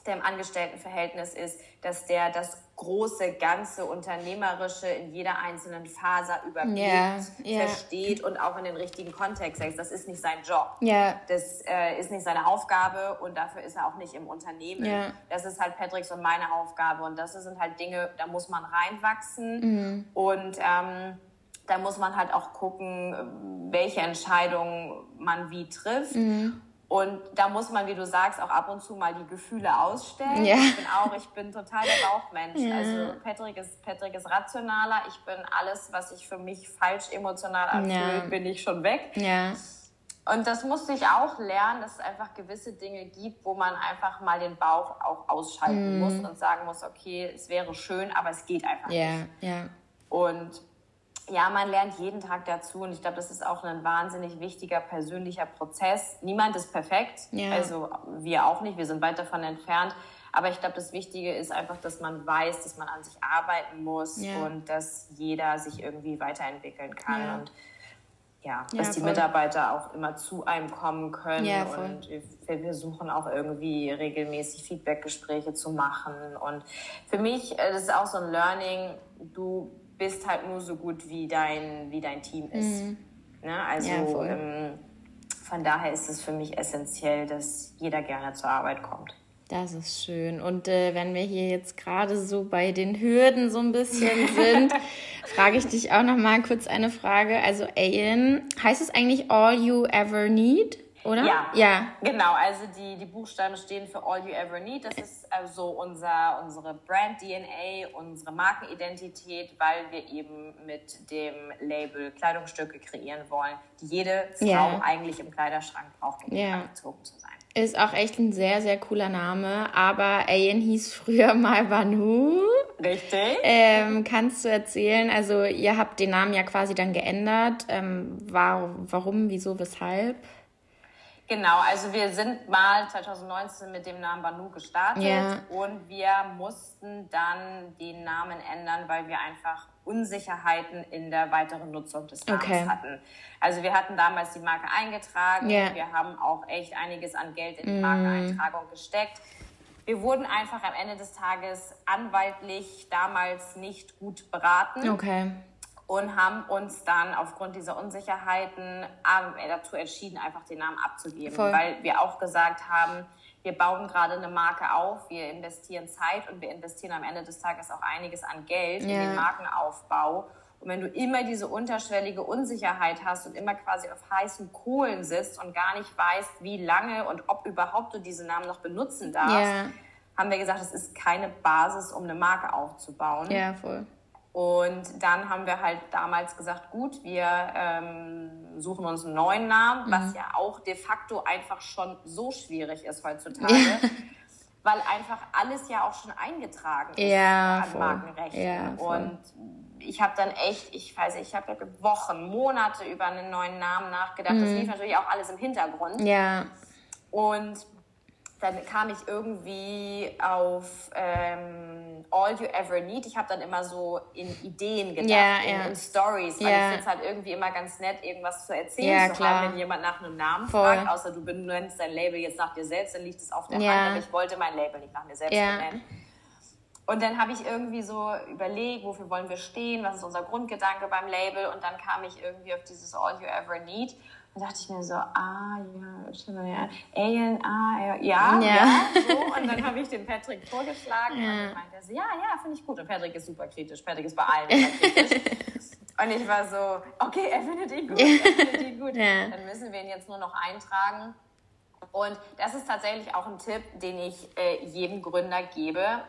der im Angestelltenverhältnis ist, dass der das große, ganze Unternehmerische in jeder einzelnen Faser überblickt, yeah, yeah. versteht und auch in den richtigen Kontext setzt. Das ist nicht sein Job. Yeah. Das äh, ist nicht seine Aufgabe und dafür ist er auch nicht im Unternehmen. Das ist halt Patricks und meine Aufgabe und das sind halt Dinge, da muss man reinwachsen mm. und ähm, da muss man halt auch gucken, welche Entscheidungen man wie trifft. Mm. Und da muss man, wie du sagst, auch ab und zu mal die Gefühle ausstellen. Ja. Ich bin auch, ich bin total der Bauchmensch. Ja. Also Patrick ist, Patrick ist rationaler. Ich bin alles, was sich für mich falsch emotional anfühlt, ja. bin ich schon weg. Ja. Und das musste ich auch lernen, dass es einfach gewisse Dinge gibt, wo man einfach mal den Bauch auch ausschalten mm. muss und sagen muss, okay, es wäre schön, aber es geht einfach nicht. Ja. Und ja, man lernt jeden Tag dazu und ich glaube, das ist auch ein wahnsinnig wichtiger persönlicher Prozess. Niemand ist perfekt, ja. also wir auch nicht, wir sind weit davon entfernt. Aber ich glaube, das Wichtige ist einfach, dass man weiß, dass man an sich arbeiten muss ja. und dass jeder sich irgendwie weiterentwickeln kann ja. und ja, dass die Mitarbeiter auch immer zu einem kommen können und wir, versuchen auch irgendwie regelmäßig Feedbackgespräche zu machen und für mich, äh, das ist auch so ein Learning, du bist halt nur so gut, wie dein, wie dein Team ist. Mhm. Ne? Also ja, ähm, von daher ist es für mich essentiell, dass jeder gerne zur Arbeit kommt. Das ist schön. Und äh, wenn wir hier jetzt gerade so bei den Hürden so ein bisschen sind, frage ich dich auch noch mal kurz eine Frage. Also Ian, heißt es eigentlich All You Ever Need? Oder? Ja, ja. Genau, also die, die Buchstaben stehen für All You Ever Need. Das ist also unser, unsere Brand-DNA, unsere Markenidentität, weil wir eben mit dem Label Kleidungsstücke kreieren wollen, die jede Frau yeah. eigentlich im Kleiderschrank braucht, um yeah. angezogen zu sein. Ist auch echt ein sehr, sehr cooler Name. Aber Ayen hieß früher mal Banu. Richtig. Ähm, kannst du erzählen, also ihr habt den Namen ja quasi dann geändert. Ähm, war, warum, wieso, weshalb? Genau, also wir sind mal 2019 mit dem Namen Banu gestartet yeah. und wir mussten dann den Namen ändern, weil wir einfach Unsicherheiten in der weiteren Nutzung des Namens okay. hatten. Also wir hatten damals die Marke eingetragen, yeah. wir haben auch echt einiges an Geld in die mm. Markeneintragung gesteckt. Wir wurden einfach am Ende des Tages anwaltlich damals nicht gut beraten. Okay und haben uns dann aufgrund dieser Unsicherheiten äh, dazu entschieden, einfach den Namen abzugeben, Voll. weil wir auch gesagt haben, wir bauen gerade eine Marke auf, wir investieren Zeit und wir investieren am Ende des Tages auch einiges an Geld yeah. in den Markenaufbau. Und wenn du immer diese unterschwellige Unsicherheit hast und immer quasi auf heißen Kohlen sitzt und gar nicht weißt, wie lange und ob überhaupt du diese Namen noch benutzen darfst, yeah. haben wir gesagt, es ist keine Basis, um eine Marke aufzubauen. Ja, voll. Und dann haben wir halt damals gesagt, gut, wir ähm, suchen uns einen neuen Namen, mhm. was ja auch de facto einfach schon so schwierig ist heutzutage. Ja. Weil einfach alles ja auch schon eingetragen ist ja, an voll. Markenrechten. Ja, und ich habe dann echt, ich weiß nicht, ich habe Wochen, Monate über einen neuen Namen nachgedacht. Mhm. Das lief natürlich auch alles im Hintergrund. Ja. Und dann kam ich irgendwie auf ähm, All You Ever Need. Ich habe dann immer so in Ideen gedacht, yeah, in, yeah. in, Stories, weil yeah. ich finde es halt irgendwie immer ganz nett, irgendwas zu erzählen zu klar. haben, wenn jemand nach einem Namen Voll. fragt, außer du benennst dein Label jetzt nach dir selbst, dann liegt es auf der Hand, aber ich wollte mein Label nicht nach mir selbst benennen. Und dann habe ich irgendwie so überlegt, wofür wollen wir stehen, was ist unser Grundgedanke beim Label und dann kam ich irgendwie auf dieses All You Ever Need da dachte ich mir so, ah, ja, ja, Alien, ah, ja, ja, ja. so. Und dann habe ich den Patrick vorgeschlagen ja. und meinte so, ja, ja, finde ich gut. Und Patrick ist super kritisch. Patrick ist bei allen kritisch. und ich war so, okay, er findet ihn gut, er findet ihn gut. Ja. Dann müssen wir ihn jetzt nur noch eintragen. Und das ist tatsächlich auch ein Tipp, den ich äh, jedem Gründer gebe.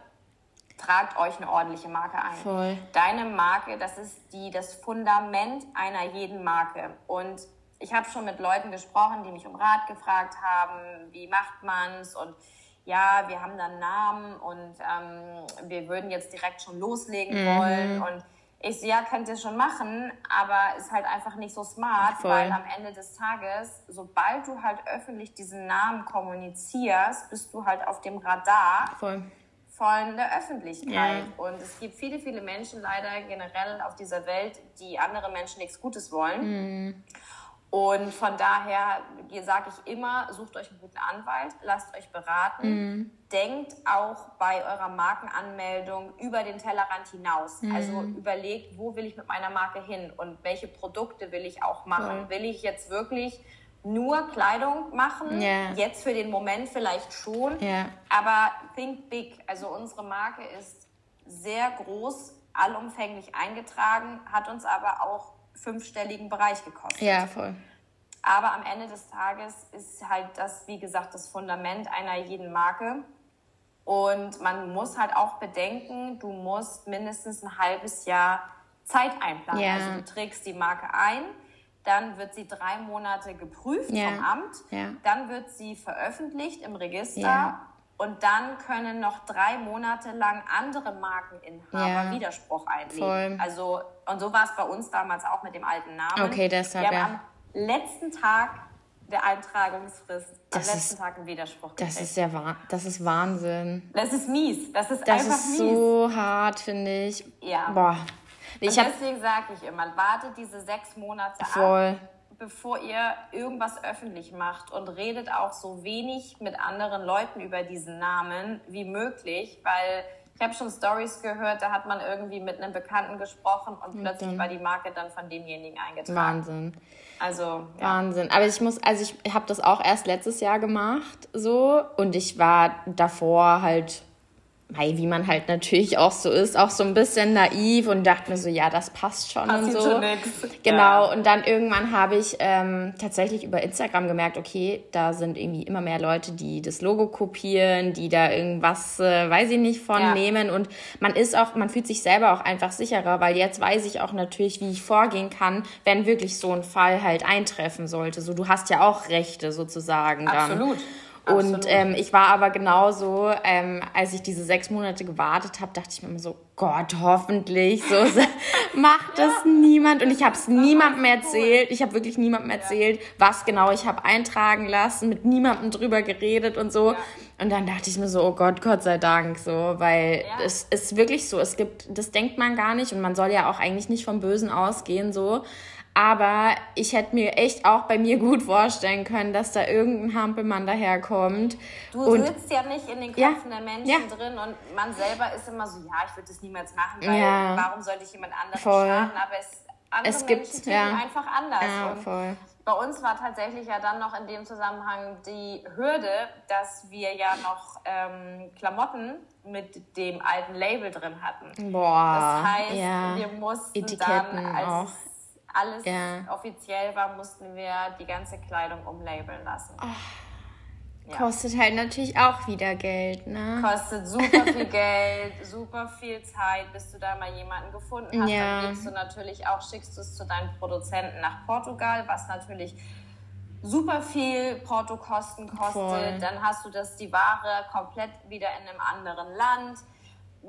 Tragt euch eine ordentliche Marke ein. Voll. Deine Marke, das ist die, das Fundament einer jeden Marke. Und ich habe schon mit Leuten gesprochen, die mich um Rat gefragt haben, wie macht man's und ja, wir haben dann Namen und ähm, wir würden jetzt direkt schon loslegen mhm. wollen und ich so, ja, könnt ihr schon machen, aber ist halt einfach nicht so smart, Voll. weil am Ende des Tages, sobald du halt öffentlich diesen Namen kommunizierst, bist du halt auf dem Radar Voll. von der Öffentlichkeit. Ja. Und es gibt viele, viele Menschen leider generell auf dieser Welt, die andere Menschen nichts Gutes wollen. Mhm. Und von daher sage ich immer, sucht euch einen guten Anwalt, lasst euch beraten, mhm. denkt auch bei eurer Markenanmeldung über den Tellerrand hinaus. Mhm. Also überlegt, wo will ich mit meiner Marke hin und welche Produkte will ich auch machen. Cool. Will ich jetzt wirklich nur Kleidung machen? Yeah. Jetzt für den Moment vielleicht schon, yeah. aber think big. Also unsere Marke ist sehr groß, allumfänglich eingetragen, hat uns aber auch fünfstelligen Bereich gekostet. Ja, voll. Aber am Ende des Tages ist halt das, wie gesagt, das Fundament einer jeden Marke. Und man muss halt auch bedenken, du musst mindestens ein halbes Jahr Zeit einplanen. Ja. Also du trägst die Marke ein, dann wird sie drei Monate geprüft ja. vom Amt, ja. dann wird sie veröffentlicht im Register und dann können noch drei Monate lang andere Markeninhaber ja. Widerspruch einlegen. Voll. Also, und so war es bei uns damals auch mit dem alten Namen. Okay, deshalb, Wir haben ja. am letzten Tag der Eintragungsfrist, das am letzten ist, Tag einen Widerspruch gekriegt. Das ist, ja, das ist Wahnsinn. Das ist mies. Das ist das einfach ist mies. so hart, finde ich. Ja. Boah. Ich und deswegen sage ich immer, wartet diese sechs Monate Voll. ab bevor ihr irgendwas öffentlich macht und redet auch so wenig mit anderen Leuten über diesen Namen wie möglich, weil ich habe schon Stories gehört, da hat man irgendwie mit einem Bekannten gesprochen und plötzlich war die Marke dann von demjenigen eingetragen. Wahnsinn. Also ja. Wahnsinn. Aber ich muss, also ich habe das auch erst letztes Jahr gemacht, so und ich war davor halt wie man halt natürlich auch so ist, auch so ein bisschen naiv und dachte mir so, ja, das passt schon das und so. Schon nix. Genau. Ja. Und dann irgendwann habe ich ähm, tatsächlich über Instagram gemerkt, okay, da sind irgendwie immer mehr Leute, die das Logo kopieren, die da irgendwas, äh, weiß ich nicht, von ja. nehmen. Und man ist auch, man fühlt sich selber auch einfach sicherer, weil jetzt weiß ich auch natürlich, wie ich vorgehen kann, wenn wirklich so ein Fall halt eintreffen sollte. So, du hast ja auch Rechte sozusagen dann. Absolut. Und ähm, ich war aber genauso, ähm, als ich diese sechs Monate gewartet habe, dachte ich mir immer so, Gott, hoffentlich, so macht das ja. niemand. Und ich habe es niemandem erzählt. Ich habe wirklich niemandem erzählt, was genau ich habe eintragen lassen, mit niemandem drüber geredet und so. Ja. Und dann dachte ich mir so, oh Gott, Gott sei Dank, so, weil ja. es ist wirklich so, es gibt, das denkt man gar nicht und man soll ja auch eigentlich nicht vom Bösen ausgehen, so. Aber ich hätte mir echt auch bei mir gut vorstellen können, dass da irgendein Hampelmann daherkommt. Du und, sitzt ja nicht in den Köpfen ja, der Menschen ja. drin und man selber ist immer so, ja, ich würde das niemals machen, weil ja. warum sollte ich jemand anderem voll. schaden? Aber es, andere es gibt, Menschen ja. einfach anders. Ja, voll. Bei uns war tatsächlich ja dann noch in dem Zusammenhang die Hürde, dass wir ja noch ähm, Klamotten mit dem alten Label drin hatten. Boah, das heißt, ja. wir mussten Etiketten dann als auch alles ja. offiziell war, mussten wir die ganze Kleidung umlabeln lassen. Oh, ja. Kostet halt natürlich auch wieder Geld, ne? Kostet super viel Geld, super viel Zeit, bis du da mal jemanden gefunden hast. Ja. Dann gibst du natürlich auch, schickst du es zu deinen Produzenten nach Portugal, was natürlich super viel Portokosten kostet. Voll. Dann hast du das, die Ware komplett wieder in einem anderen Land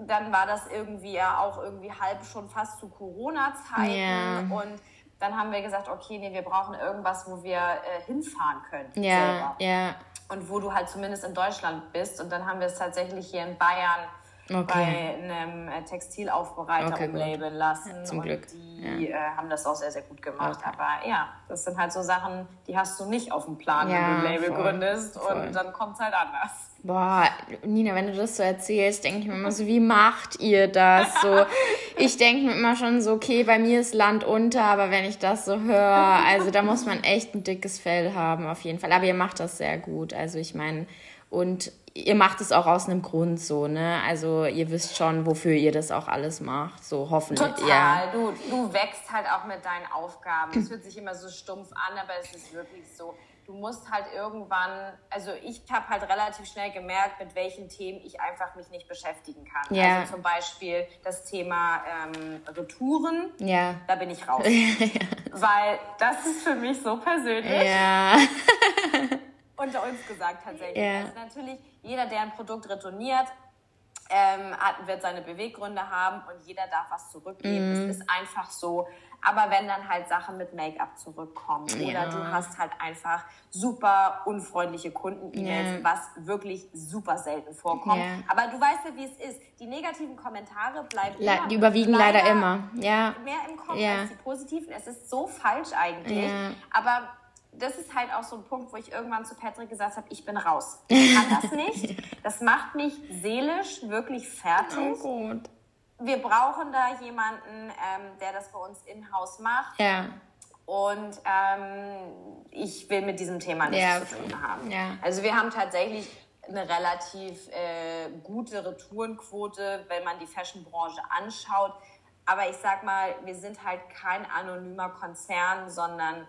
dann war das irgendwie ja auch irgendwie halb schon fast zu Corona-Zeiten. Yeah. Und dann haben wir gesagt, okay, nee, wir brauchen irgendwas, wo wir äh, hinfahren können. Ja, selber. ja. Und wo du halt zumindest in Deutschland bist. Und dann haben wir es tatsächlich hier in Bayern okay. bei einem äh, Textilaufbereiter okay, umlabeln lassen. Ja, zum und Glück. Die ja. äh, haben das auch sehr, sehr gut gemacht. Okay. Aber ja, das sind halt so Sachen, die hast du nicht auf dem Plan, ja, wenn du ein Label voll, gründest. Voll. Und dann kommt es halt anders. Boah, Nina, wenn du das so erzählst, denke ich mir immer so, wie macht ihr das? So, ich denke mir immer schon so, okay, bei mir ist Land unter, aber wenn ich das so höre, also da muss man echt ein dickes Fell haben, auf jeden Fall. Aber ihr macht das sehr gut. Also ich meine, und ihr macht es auch aus einem Grund so, ne? Also ihr wisst schon, wofür ihr das auch alles macht, so hoffentlich. Total. Ja. Du, du wächst halt auch mit deinen Aufgaben. Es hört sich immer so stumpf an, aber es ist wirklich so. Du musst halt irgendwann, also ich habe halt relativ schnell gemerkt, mit welchen Themen ich einfach mich nicht beschäftigen kann. Ja. Also zum Beispiel das Thema ähm, Retouren, ja. da bin ich raus. Weil das ist für mich so persönlich. Ja. unter uns gesagt tatsächlich. Yeah. Also natürlich, jeder, der ein Produkt retourniert, ähm, hat, wird seine Beweggründe haben und jeder darf was zurückgeben. Mm. Es ist einfach so. Aber wenn dann halt Sachen mit Make-up zurückkommen ja. oder du hast halt einfach super unfreundliche Kunden-E-Mails, ja. was wirklich super selten vorkommt. Ja. Aber du weißt ja, wie es ist. Die negativen Kommentare bleiben Le immer, die überwiegen leider, leider immer. Ja. Mehr im Kopf als die positiven. Es ist so falsch eigentlich. Aber das ist halt auch so ein Punkt, wo ich irgendwann zu Patrick gesagt habe, ich bin raus. Ich kann das nicht. Das macht mich seelisch wirklich fertig. Oh gut. Wir brauchen da jemanden, ähm, der das bei uns in-house macht. Ja. Und ähm, ich will mit diesem Thema nichts ja. zu tun haben. Ja. Also wir haben tatsächlich eine relativ äh, gute Retourenquote, wenn man die Fashionbranche anschaut. Aber ich sag mal, wir sind halt kein anonymer Konzern, sondern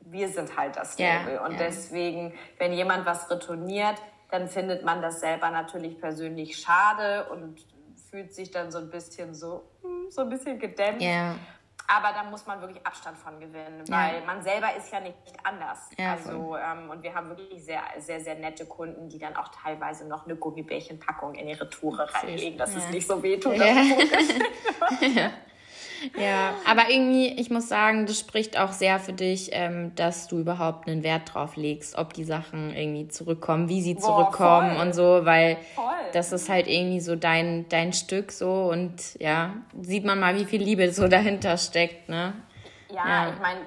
wir sind halt das Label. Ja, und ja. deswegen, wenn jemand was retourniert, dann findet man das selber natürlich persönlich schade und fühlt sich dann so ein bisschen so, hm, so ein bisschen gedämpft. Ja. Aber da muss man wirklich Abstand von gewinnen, weil man selber ist ja nicht anders. also, ähm, und wir haben wirklich sehr, sehr, sehr nette Kunden, die dann auch teilweise noch eine Gummibärchenpackung in ihre Toure reinlegen, dass es nicht so wehtut. Ja. Aber irgendwie, ich muss sagen, das spricht auch sehr für dich, ähm, dass du überhaupt einen Wert drauf legst, ob die Sachen irgendwie zurückkommen, wie sie zurückkommen voll. und so, weil voll. das ist halt irgendwie so dein, dein Stück so und ja, sieht man mal, wie viel Liebe so dahinter steckt, ne? Ja, ja. ich meine,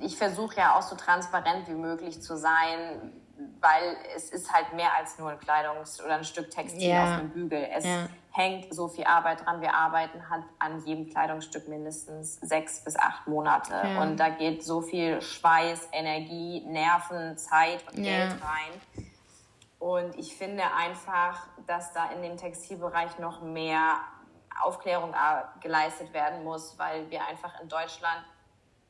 ich versuche ja auch so transparent wie möglich zu sein, weil es ist halt mehr als nur ein Kleidungs- oder ein Stück Textil ja. auf dem Bügel. Es ja. hängt so viel Arbeit dran. Wir arbeiten halt an jedem Kleidungsstück mindestens sechs bis acht Monate. Ja. Und da geht so viel Schweiß, Energie, Nerven, Zeit und Geld rein. Und ich finde einfach, dass da in dem Textilbereich noch mehr Aufklärung äh, geleistet werden muss, weil wir einfach in Deutschland,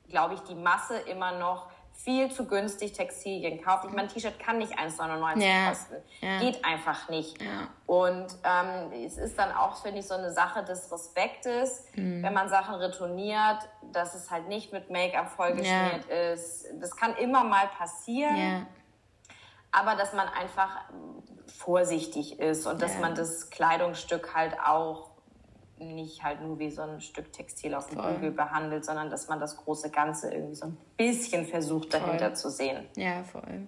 glaube ich, die Masse immer noch viel zu günstig Textilien kauft. Ich meine, ein T-Shirt kann nicht 1,99 ja. kosten. Ja. Geht einfach nicht. Ja. Und ähm, es ist dann auch, finde ich, so eine Sache des Respektes, mhm. wenn man Sachen retourniert, dass es halt nicht mit Make-up vollgeschmiert ist. Das kann immer mal passieren. Aber dass man einfach vorsichtig ist und dass man das Kleidungsstück halt auch nicht halt nur wie so ein Stück Textil auf dem Bügel behandelt, sondern dass man das große Ganze irgendwie so ein bisschen versucht dahinter voll. zu sehen. Ja, voll.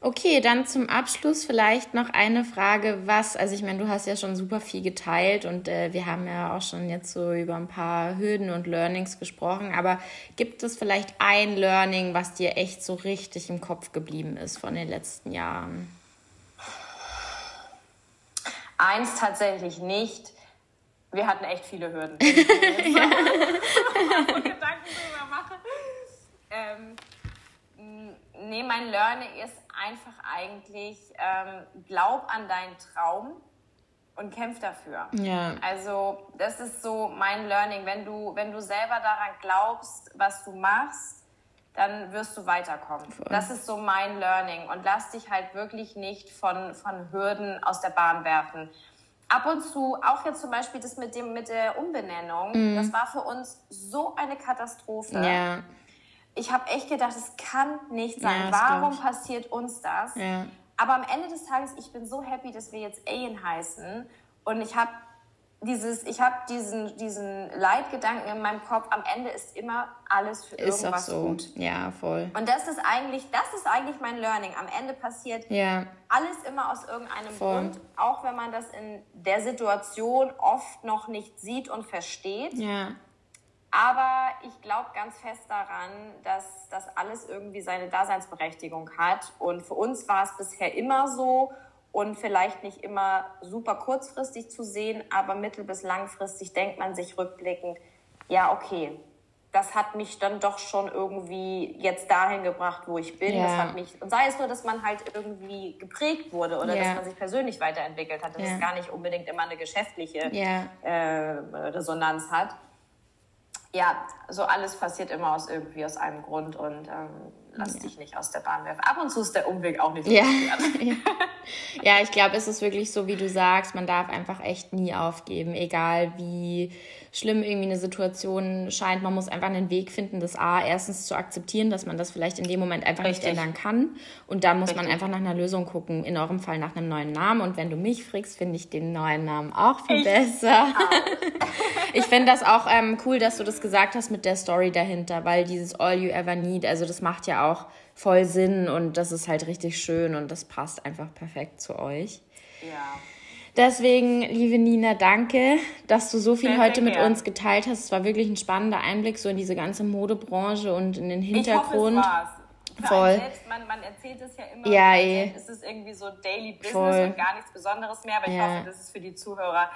Okay, dann zum Abschluss vielleicht noch eine Frage, was, also ich meine, du hast ja schon super viel geteilt und äh, wir haben ja auch schon jetzt so über ein paar Hürden und Learnings gesprochen, aber gibt es vielleicht ein Learning, was dir echt so richtig im Kopf geblieben ist von den letzten Jahren? Eins tatsächlich nicht wir hatten echt viele Hürden. Wenn ich Gedanken drüber mache. Ähm, nee, mein Learning ist einfach eigentlich, ähm, glaub an deinen Traum und kämpf dafür. Ja. Also das ist so mein Learning. Wenn du, wenn du selber daran glaubst, was du machst, dann wirst du weiterkommen. Voll. Das ist so mein Learning. Und lass dich halt wirklich nicht von, von Hürden aus der Bahn werfen ab und zu, auch jetzt zum Beispiel das mit, dem, mit der Umbenennung, mhm. das war für uns so eine Katastrophe. Ja. Ich habe echt gedacht, es kann nicht sein. Ja, Warum passiert uns das? Ja. Aber am Ende des Tages, ich bin so happy, dass wir jetzt Ayen heißen. Und ich habe dieses, ich habe diesen, diesen Leitgedanken in meinem Kopf, am Ende ist immer alles für ist irgendwas so. gut. Ja, voll. Und das ist eigentlich, das ist eigentlich mein Learning. Am Ende passiert ja. alles immer aus irgendeinem voll. Grund, auch wenn man das in der Situation oft noch nicht sieht und versteht. Ja. Aber ich glaube ganz fest daran, dass das alles irgendwie seine Daseinsberechtigung hat. Und für uns war es bisher immer so und vielleicht nicht immer super kurzfristig zu sehen, aber mittel- bis langfristig denkt man sich rückblickend, ja, okay, das hat mich dann doch schon irgendwie jetzt dahin gebracht, wo ich bin. Ja. Das hat mich, und sei es nur, dass man halt irgendwie geprägt wurde oder ja. dass man sich persönlich weiterentwickelt hat, dass ja. es gar nicht unbedingt immer eine geschäftliche äh, Resonanz hat. Ja, so alles passiert immer aus irgendwie aus einem Grund und ähm, lass ja. dich nicht aus der Bahn werfen. Ab und zu ist der Umweg auch nicht so ja. ja. ja, ich glaube, es ist wirklich so, wie du sagst, man darf einfach echt nie aufgeben, egal wie schlimm irgendwie eine Situation scheint. Man muss einfach einen Weg finden, das A, erstens zu akzeptieren, dass man das vielleicht in dem Moment einfach Richtig. nicht ändern kann. Und dann muss Richtig. man einfach nach einer Lösung gucken, in eurem Fall nach einem neuen Namen. Und wenn du mich fragst, finde ich den neuen Namen auch viel ich besser. ich finde das auch ähm, cool, dass du das gesagt hast mit der Story dahinter, weil dieses All You Ever Need, also das macht ja auch voll Sinn und das ist halt richtig schön und das passt einfach perfekt zu euch. Ja. Deswegen, liebe Nina, danke, dass du so viel sehr, heute sehr mit gern. uns geteilt hast. Es war wirklich ein spannender Einblick so in diese ganze Modebranche und in den Hintergrund. Ich hoffe, es war's. Voll. Selbst, man, man erzählt es ja immer. Ja, eh. Es ist irgendwie so Daily Business Voll. und gar nichts Besonderes mehr. Aber ich hoffe, dass es für die Zuhörer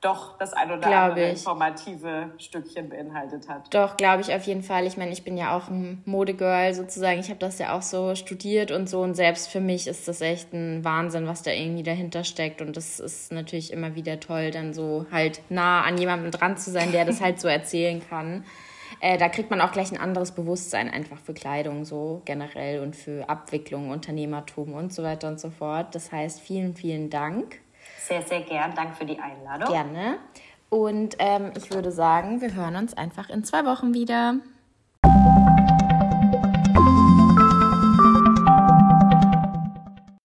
doch das ein oder andere informative Stückchen beinhaltet hat. Doch, glaube ich auf jeden Fall. Ich meine, ich bin ja auch ein Modegirl sozusagen. Ich habe das ja auch so studiert und so. Und selbst für mich ist das echt ein Wahnsinn, was da irgendwie dahinter steckt. Und das ist natürlich immer wieder toll, dann so halt nah an jemandem dran zu sein, der das halt so erzählen kann. Äh, da kriegt man auch gleich ein anderes Bewusstsein einfach für Kleidung so generell und für Abwicklung, Unternehmertum und so weiter und so fort. Das heißt, vielen, vielen Dank. Sehr, sehr gern. Danke für die Einladung. Gerne. Und ähm, ich würde sagen, wir hören uns einfach in zwei Wochen wieder.